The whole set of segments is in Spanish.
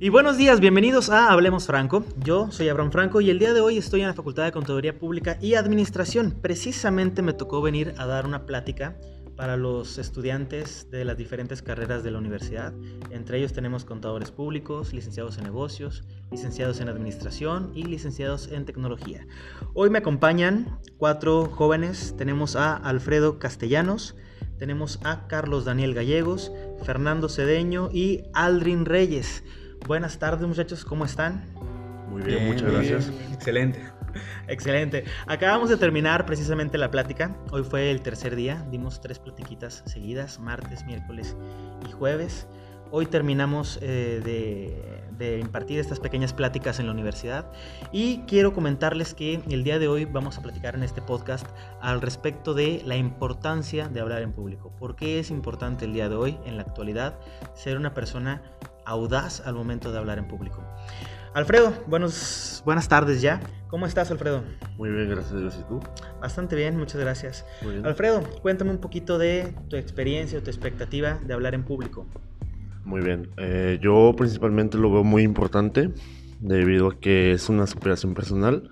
Y buenos días, bienvenidos a Hablemos Franco. Yo soy Abraham Franco y el día de hoy estoy en la Facultad de Contaduría Pública y Administración. Precisamente me tocó venir a dar una plática para los estudiantes de las diferentes carreras de la universidad. Entre ellos tenemos contadores públicos, licenciados en negocios, licenciados en administración y licenciados en tecnología. Hoy me acompañan cuatro jóvenes. Tenemos a Alfredo Castellanos, tenemos a Carlos Daniel Gallegos, Fernando Cedeño y Aldrin Reyes. Buenas tardes muchachos, ¿cómo están? Muy bien, muchas gracias. Excelente. Excelente. Acabamos de terminar precisamente la plática. Hoy fue el tercer día. Dimos tres platiquitas seguidas, martes, miércoles y jueves. Hoy terminamos eh, de, de, impartir estas pequeñas pláticas en la universidad y quiero comentarles que el día de hoy vamos a platicar en este podcast al respecto de la importancia de hablar en público. ¿Por qué es importante el día de hoy, en la actualidad, ser una persona audaz al momento de hablar en público. Alfredo, buenos, buenas tardes ya. ¿Cómo estás, Alfredo? Muy bien, gracias a Dios. ¿Y tú? Bastante bien, muchas gracias. Alfredo, cuéntame un poquito de tu experiencia o tu expectativa de hablar en público. Muy bien. Eh, yo principalmente lo veo muy importante debido a que es una superación personal,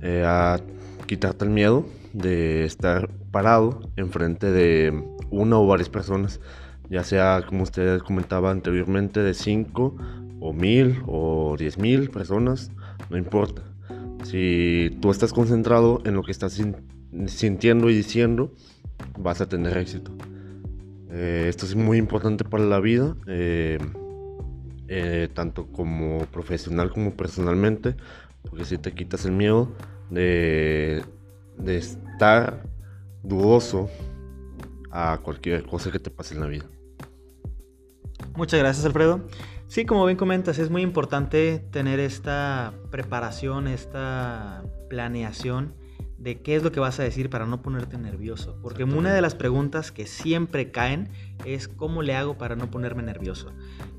eh, a quitarte el miedo de estar parado enfrente de una o varias personas ya sea como usted comentaba anteriormente de 5 o 1000 o 10.000 personas, no importa. Si tú estás concentrado en lo que estás sintiendo y diciendo, vas a tener éxito. Eh, esto es muy importante para la vida, eh, eh, tanto como profesional como personalmente, porque si te quitas el miedo de, de estar dudoso a cualquier cosa que te pase en la vida. Muchas gracias, Alfredo. Sí, como bien comentas, es muy importante tener esta preparación, esta planeación de qué es lo que vas a decir para no ponerte nervioso. Porque una de las preguntas que siempre caen es cómo le hago para no ponerme nervioso.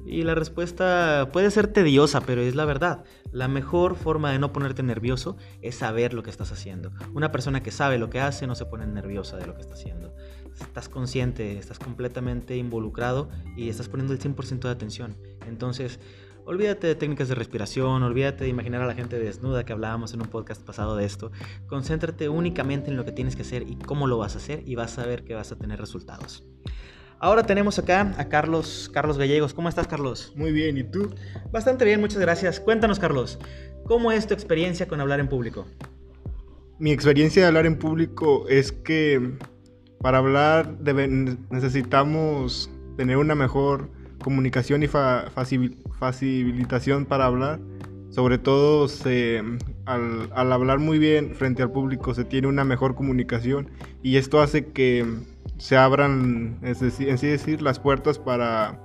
Y la respuesta puede ser tediosa, pero es la verdad. La mejor forma de no ponerte nervioso es saber lo que estás haciendo. Una persona que sabe lo que hace no se pone nerviosa de lo que está haciendo estás consciente, estás completamente involucrado y estás poniendo el 100% de atención. Entonces, olvídate de técnicas de respiración, olvídate de imaginar a la gente desnuda que hablábamos en un podcast pasado de esto. Concéntrate únicamente en lo que tienes que hacer y cómo lo vas a hacer y vas a ver que vas a tener resultados. Ahora tenemos acá a Carlos, Carlos Gallegos. ¿Cómo estás, Carlos? Muy bien, ¿y tú? Bastante bien, muchas gracias. Cuéntanos, Carlos, ¿cómo es tu experiencia con hablar en público? Mi experiencia de hablar en público es que para hablar necesitamos tener una mejor comunicación y facilitación para hablar. Sobre todo al, hablar muy bien frente al público se tiene una mejor comunicación y esto hace que se abran, es decir, en decir, las puertas para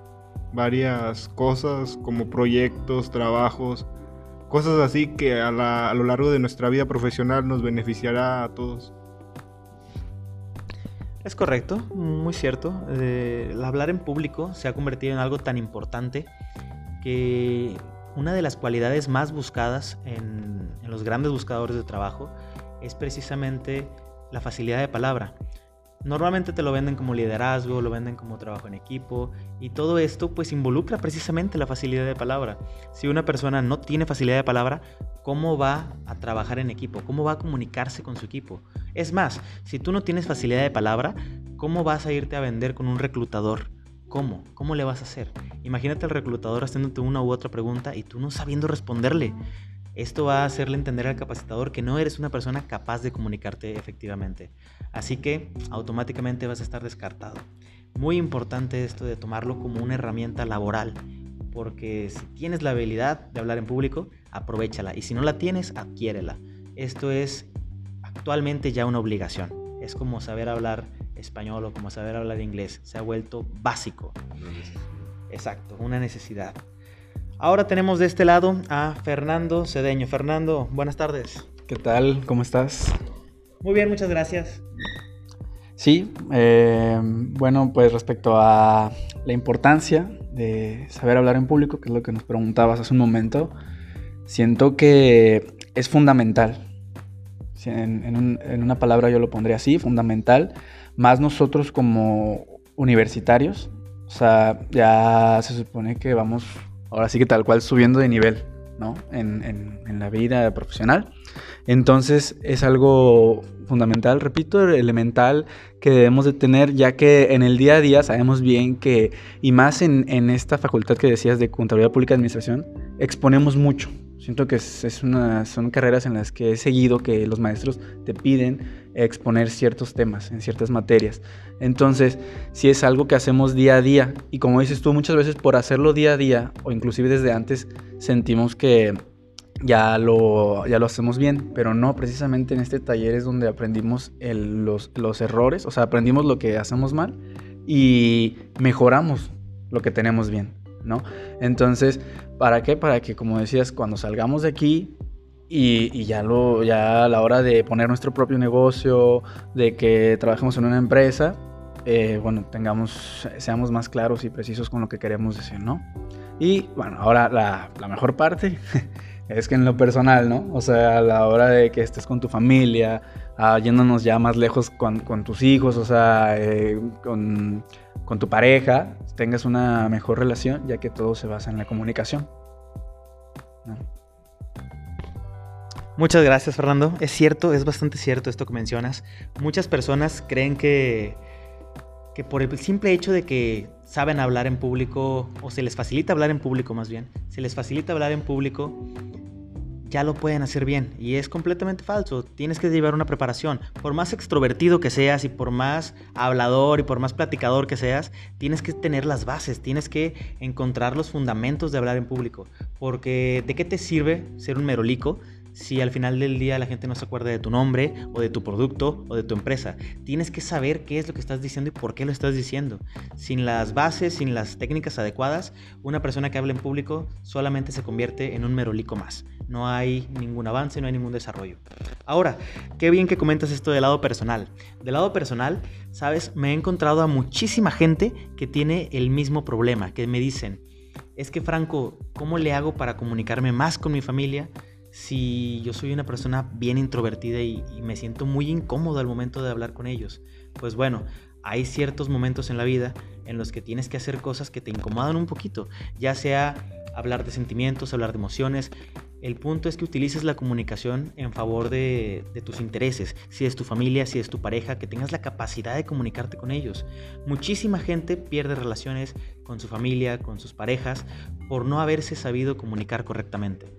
varias cosas como proyectos, trabajos, cosas así que a lo largo de nuestra vida profesional nos beneficiará a todos. Es correcto, muy cierto. Eh, el hablar en público se ha convertido en algo tan importante que una de las cualidades más buscadas en, en los grandes buscadores de trabajo es precisamente la facilidad de palabra. Normalmente te lo venden como liderazgo, lo venden como trabajo en equipo y todo esto pues involucra precisamente la facilidad de palabra. Si una persona no tiene facilidad de palabra, ¿cómo va a trabajar en equipo? ¿Cómo va a comunicarse con su equipo? Es más, si tú no tienes facilidad de palabra, ¿cómo vas a irte a vender con un reclutador? ¿Cómo? ¿Cómo le vas a hacer? Imagínate al reclutador haciéndote una u otra pregunta y tú no sabiendo responderle. Esto va a hacerle entender al capacitador que no eres una persona capaz de comunicarte efectivamente. Así que automáticamente vas a estar descartado. Muy importante esto de tomarlo como una herramienta laboral, porque si tienes la habilidad de hablar en público, aprovechala y si no la tienes, adquiérela. Esto es actualmente ya una obligación. Es como saber hablar español o como saber hablar inglés. Se ha vuelto básico. Exacto, una necesidad. Ahora tenemos de este lado a Fernando Cedeño. Fernando, buenas tardes. ¿Qué tal? ¿Cómo estás? Muy bien, muchas gracias. Sí, eh, bueno, pues respecto a la importancia de saber hablar en público, que es lo que nos preguntabas hace un momento, siento que es fundamental. En, en una palabra yo lo pondría así, fundamental, más nosotros como universitarios, o sea, ya se supone que vamos ahora sí que tal cual subiendo de nivel, ¿no? En, en, la vida profesional. Entonces es algo fundamental, repito, elemental que debemos de tener, ya que en el día a día sabemos bien que, y más en, en esta facultad que decías de Contabilidad Pública y Administración, exponemos mucho. Siento que es, una, son carreras en las que he seguido que los maestros te piden exponer ciertos temas en ciertas materias. Entonces, si es algo que hacemos día a día, y como dices tú, muchas veces por hacerlo día a día, o inclusive desde antes, sentimos que ya lo, ya lo hacemos bien, pero no, precisamente en este taller es donde aprendimos los, los errores, o sea, aprendimos lo que hacemos mal y mejoramos lo que tenemos bien, ¿no? Entonces, ¿para qué? Para que, como decías, cuando salgamos de aquí y, ya, a la hora de poner nuestro propio negocio, de que trabajemos en una empresa, eh, bueno, tengamos, seamos más claros y precisos con lo que queremos decir, ¿no? Y bueno, ahora la mejor parte es que en lo personal, ¿no? O sea, a la hora de que estés con tu familia, uh, yéndonos ya más lejos con, tus hijos, o sea, eh, con, con, tu pareja, tengas una mejor relación, ya que todo se basa en la comunicación. Muchas gracias, Fernando. Es cierto, es bastante cierto esto que mencionas. Muchas personas creen que, que por el simple hecho de que saben hablar en público, o se les facilita hablar en público más bien, se les facilita hablar en público, ya lo pueden hacer bien. Y es completamente falso. Tienes que llevar una preparación. Por más extrovertido que seas y por más hablador y por más platicador que seas, tienes que tener las bases, tienes que encontrar los fundamentos de hablar en público. Porque ¿de qué te sirve ser un merolico si al final del día la gente no se acuerda de tu nombre o de tu producto o de tu empresa. Tienes que saber qué es lo que estás diciendo y por qué lo estás diciendo. Sin las bases, sin las técnicas adecuadas, una persona que habla en público solamente se convierte en un merolico más. No hay ningún avance, no hay ningún desarrollo. Ahora, qué bien que comentas esto del lado personal. Del lado personal, sabes, me he encontrado a muchísima gente que tiene el mismo problema, que me dicen, es que Franco, ¿cómo le hago para comunicarme más con mi familia? Si yo soy una persona bien introvertida y, me siento muy incómodo al momento de hablar con ellos? Pues bueno, hay ciertos momentos en la vida en los que tienes que hacer cosas que te incomodan un poquito, ya sea hablar de sentimientos, hablar de emociones. El punto es que utilices la comunicación en favor de, tus intereses, si es tu familia, si es tu pareja, que tengas la capacidad de comunicarte con ellos. Muchísima gente pierde relaciones con su familia, con sus parejas, por no haberse sabido comunicar correctamente.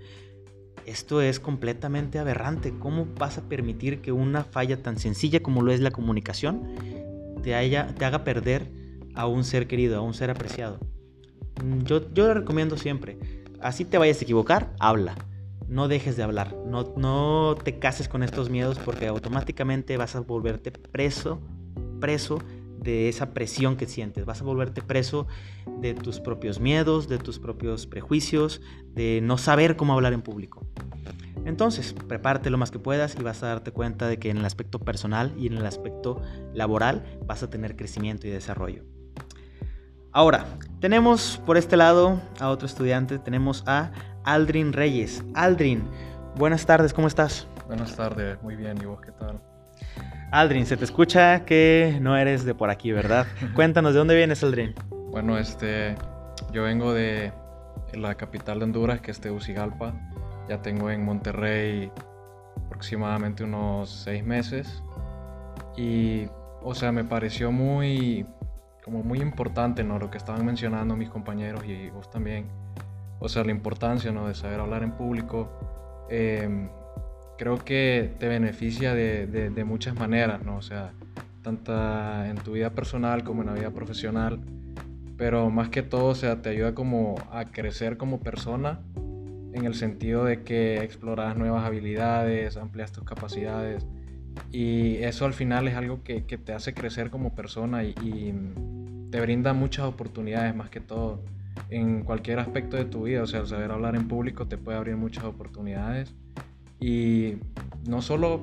Esto es completamente aberrante. ¿Cómo vas a permitir que una falla tan sencilla como lo es la comunicación te, haya, te haga perder a un ser querido, a un ser apreciado? Yo, yo le recomiendo siempre, así te vayas a equivocar, habla. No dejes de hablar, no, no te cases con estos miedos porque automáticamente vas a volverte preso, preso de esa presión que sientes. Vas a volverte preso de tus propios miedos, de tus propios prejuicios, de no saber cómo hablar en público. Entonces, prepárate lo más que puedas y vas a darte cuenta de que en el aspecto personal y en el aspecto laboral vas a tener crecimiento y desarrollo. Ahora, tenemos por este lado a otro estudiante, tenemos a Aldrin Reyes. Aldrin, buenas tardes, ¿cómo estás? Buenas tardes, muy bien, ¿y vos qué tal? Aldrin, se te escucha que no eres de por aquí, ¿verdad? Cuéntanos, ¿de dónde vienes, Aldrin? Bueno, este, yo vengo de la capital de Honduras, que es Tegucigalpa. Ya tengo en Monterrey aproximadamente unos seis meses. Y, o sea, me pareció muy, como muy importante, ¿no? Lo que estaban mencionando mis compañeros y vos también. O sea, la importancia, ¿no? De saber hablar en público. Eh, creo que te beneficia de, de, de, muchas maneras, ¿no? O sea, tanto en tu vida personal como en la vida profesional, pero más que todo, o sea, te ayuda como a crecer como persona en el sentido de que exploras nuevas habilidades, amplias tus capacidades. Y eso al final es algo que, que te hace crecer como persona y, y te brinda muchas oportunidades más que todo en cualquier aspecto de tu vida, o sea, el saber hablar en público te puede abrir muchas oportunidades y no solo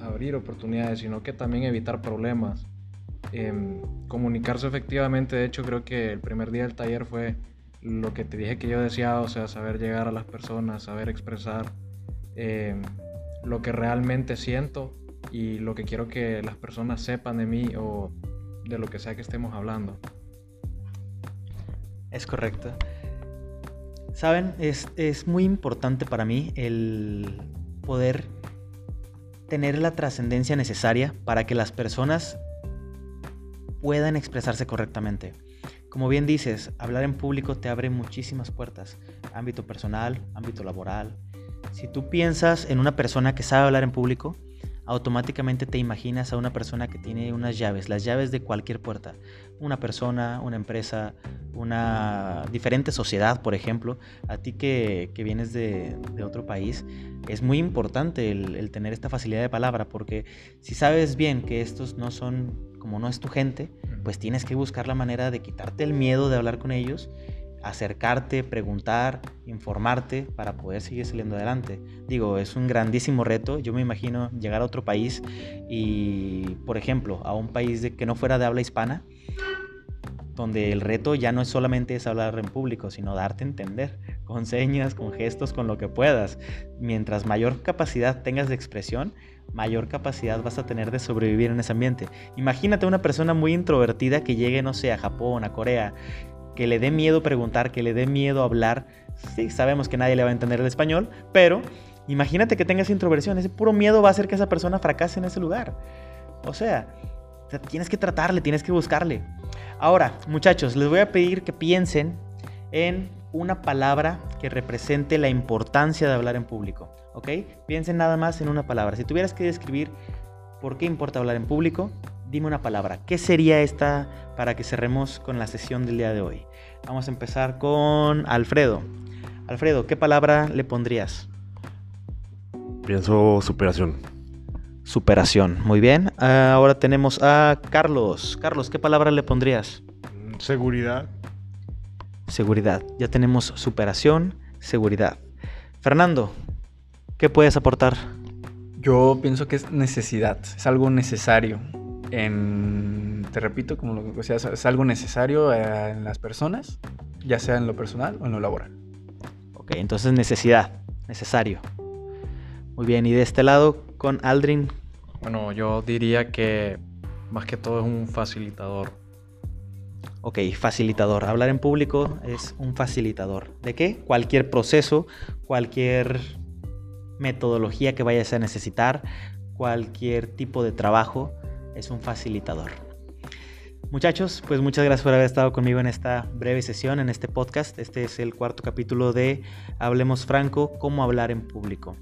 abrir oportunidades, sino que también evitar problemas. Eh, comunicarse efectivamente, de hecho creo que el primer día del taller fue lo que te dije que yo deseaba, o sea, saber llegar a las personas, saber expresar eh, lo que realmente siento y lo que quiero que las personas sepan de mí o de lo que sea que estemos hablando. Es correcto. Saben, es, es muy importante para mí el poder tener la trascendencia necesaria para que las personas puedan expresarse correctamente. Como bien dices, hablar en público te abre muchísimas puertas, ámbito personal, ámbito laboral. Si tú piensas en una persona que sabe hablar en público, automáticamente te imaginas a una persona que tiene unas llaves, las llaves de cualquier puerta. Una persona, una empresa, una diferente sociedad, por ejemplo. A ti que, vienes de, otro país, es muy importante el, el tener esta facilidad de palabra, porque si sabes bien que estos no son, como no es tu gente, pues tienes que buscar la manera de quitarte el miedo de hablar con ellos acercarte, preguntar, informarte para poder seguir saliendo adelante. Digo, es un grandísimo reto. Yo me imagino llegar a otro país y, por ejemplo, a un país que no fuera de habla hispana, donde el reto ya no es solamente es hablar en público, sino darte a entender con señas, con gestos, con lo que puedas. Mientras mayor capacidad tengas de expresión, mayor capacidad vas a tener de sobrevivir en ese ambiente. Imagínate una persona muy introvertida que llegue, no sé, a Japón, a Corea, que le dé miedo preguntar, que le dé miedo hablar. Sí, sabemos que nadie le va a entender el español, pero imagínate que tengas introversión. Ese puro miedo va a hacer que esa persona fracase en ese lugar. O sea, tienes que tratarle, tienes que buscarle. Ahora, muchachos, les voy a pedir que piensen en una palabra que represente la importancia de hablar en público. ¿Ok? Piensen nada más en una palabra. Si tuvieras que describir por qué importa hablar en público, dime una palabra. ¿Qué sería esta para que cerremos con la sesión del día de hoy? Vamos a empezar con Alfredo. Alfredo, ¿qué palabra le pondrías? Pienso superación. Superación, muy bien. Ahora tenemos a Carlos. Carlos, ¿qué palabra le pondrías? Seguridad. Seguridad. Ya tenemos superación, seguridad. Fernando, ¿qué puedes aportar? Yo pienso que es necesidad, es algo necesario en, te repito, como lo que decías, es algo necesario eh, en las personas, ya sea en lo personal o en lo laboral. Ok, entonces necesidad, necesario. Muy bien, y de este lado con Aldrin. Bueno, yo diría que más que todo es un facilitador. Ok, facilitador. Hablar en público es un facilitador. ¿De qué? Cualquier proceso, cualquier metodología que vayas a necesitar, cualquier tipo de trabajo es un facilitador. Muchachos, pues muchas gracias por haber estado conmigo en esta breve sesión, en este podcast. Este es el cuarto capítulo de Hablemos Franco, cómo hablar en público.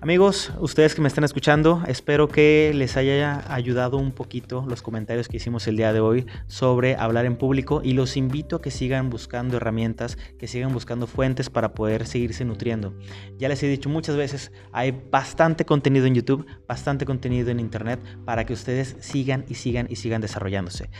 Amigos, ustedes que me están escuchando, espero que les haya ayudado un poquito los comentarios que hicimos el día de hoy sobre hablar en público y los invito a que sigan buscando herramientas, que sigan buscando fuentes para poder seguirse nutriendo. Ya les he dicho muchas veces, hay bastante contenido en YouTube, bastante contenido en Internet para que ustedes sigan y sigan y sigan desarrollándose.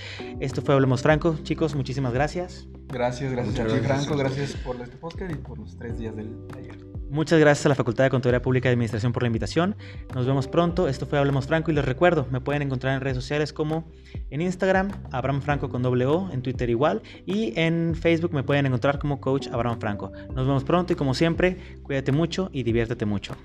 Esto fue Hablemos Franco, chicos, muchísimas gracias. Gracias, gracias ti Franco, gracias por este podcast y por los tres días del taller. Muchas gracias a la Facultad de Contaduría Pública y Administración por la invitación. Nos vemos pronto. Esto fue Hablemos Franco y les recuerdo, me pueden encontrar en redes sociales como en Instagram, Abraham Franco con doble O, en Twitter igual, y en Facebook me pueden encontrar como Coach Abraham Franco. Nos vemos pronto y como siempre, cuídate mucho y diviértete mucho.